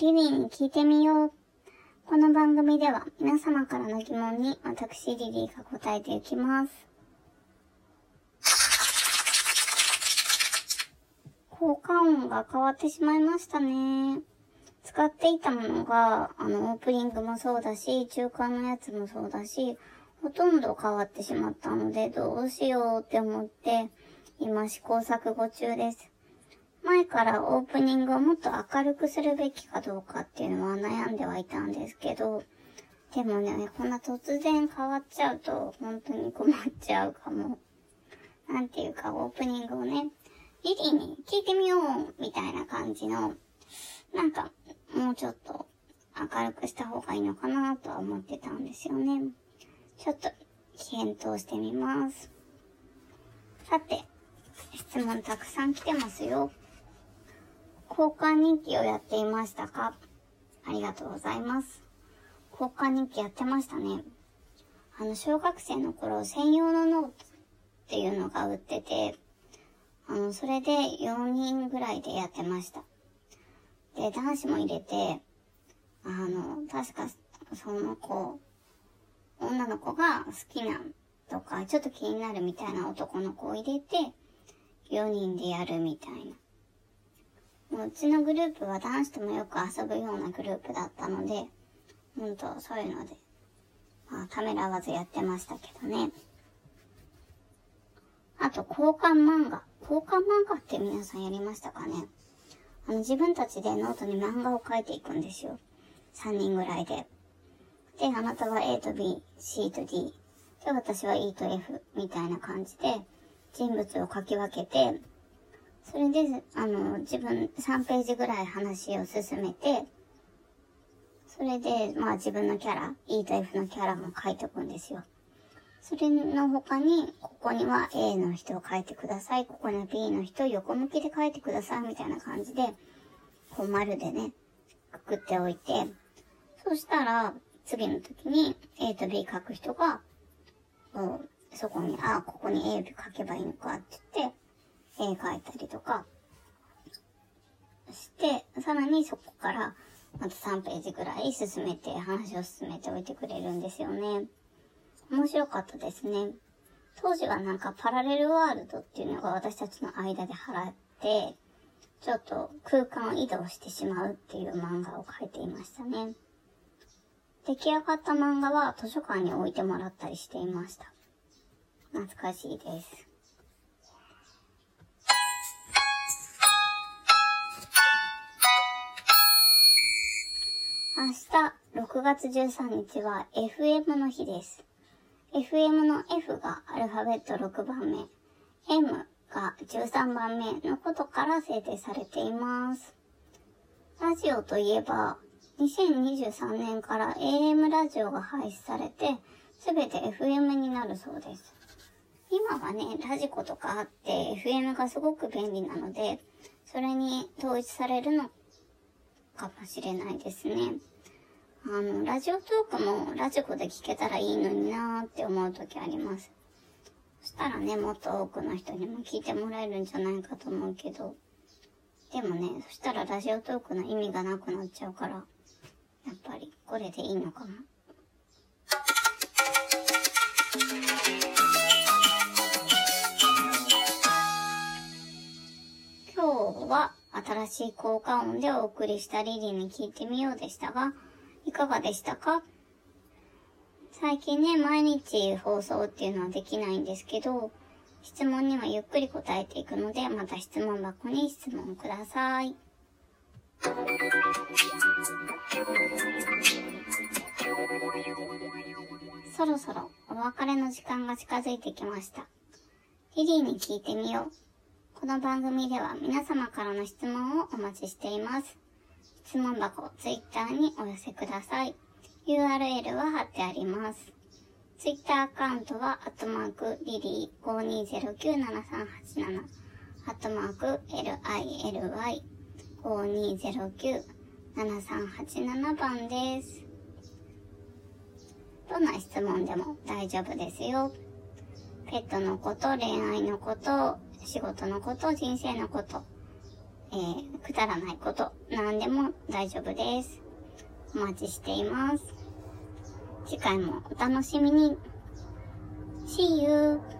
リリーに聞いてみよう。この番組では皆様からの疑問に私リリーが答えていきます。効果音が変わってしまいましたね。使っていたものが、あの、オープニングもそうだし、中間のやつもそうだし、ほとんど変わってしまったので、どうしようって思って、今試行錯誤中です。前からオープニングをもっと明るくするべきかどうかっていうのは悩んではいたんですけど、でもね、こんな突然変わっちゃうと、本当に困っちゃうかも。なんていうか、オープニングをね、リリーに聞いてみようみたいな感じの、なんか、もうちょっと明るくした方がいいのかなとは思ってたんですよね。ちょっと検討してみます。さて、質問たくさん来てますよ。交換日記をやっていましたか？ありがとうございます。交換日記やってましたね。あの、小学生の頃専用のノートっていうのが売ってて、あの、それで4人ぐらいでやってました。で、男子も入れて、あの、確か、その子、女の子が好きなとか、ちょっと気になるみたいな男の子を入れて、4人でやるみたいな。うちのグループは男子ともよく遊ぶようなグループだったので、ほんとそういうので、まあ、ためらわずやってましたけどね。あと、交換漫画。交換漫画って皆さんやりましたかね？あの、自分たちでノートに漫画を書いていくんですよ。3人ぐらいで。で、あなたは A と B、C と D。で、私は E と F みたいな感じで、人物を書き分けて、それで、あの、自分3ページぐらい話を進めて、それで、まあ自分のキャラ、E と F のキャラも書いておくんですよ。それの他に、ここには A の人を書いてください。ここには B の人を横向きで書いてください。みたいな感じで、こう丸でね、くくっておいて、そしたら、次の時に A と B 書く人が、そこに、あ、ここに A 書けばいいのかって言って、A 書いたりとかして、さらにそこからまた3ページぐらい進めて、話を進めておいてくれるんですよね。面白かったですね。当時はなんかパラレルワールドっていうのが私たちの間で払って、ちょっと空間移動してしまうっていう漫画を描いていましたね。出来上がった漫画は図書館に置いてもらったりしていました。懐かしいです。明日6月13日は FM の日です。FM の F がアルファベット6番目、M が13番目のことから制定されています。ラジオといえば、2023年から AM ラジオが廃止されて、すべて FM になるそうです。今はね、ラジコとかあって FM がすごく便利なので、それに統一されるのかもしれないですね。あの、ラジオトークもラジコで聞けたらいいのになーって思う時あります。そしたらね、もっと多くの人にも聞いてもらえるんじゃないかと思うけど、でもね、そしたらラジオトークの意味がなくなっちゃうから、やっぱりこれでいいのかな。今日は新しい効果音でお送りしたリリーに聞いてみようでしたが、いかがでしたか？最近ね、毎日放送っていうのはできないんですけど、質問にはゆっくり答えていくので、また質問箱に質問ください。そろそろお別れの時間が近づいてきました。リリーに聞いてみよう。この番組では皆様からの質問をお待ちしています。質問箱、ツイッターにお寄せください。URL は貼ってあります。ツイッターアカウントは、アットマーク、リリー52097387、アットマーク、LILY52097387 番です。どんな質問でも大丈夫ですよ。ペットのこと、恋愛のこと、仕事のこと、人生のこと、えー、くだらないこと、何でも大丈夫です。お待ちしています。次回もお楽しみに。See you!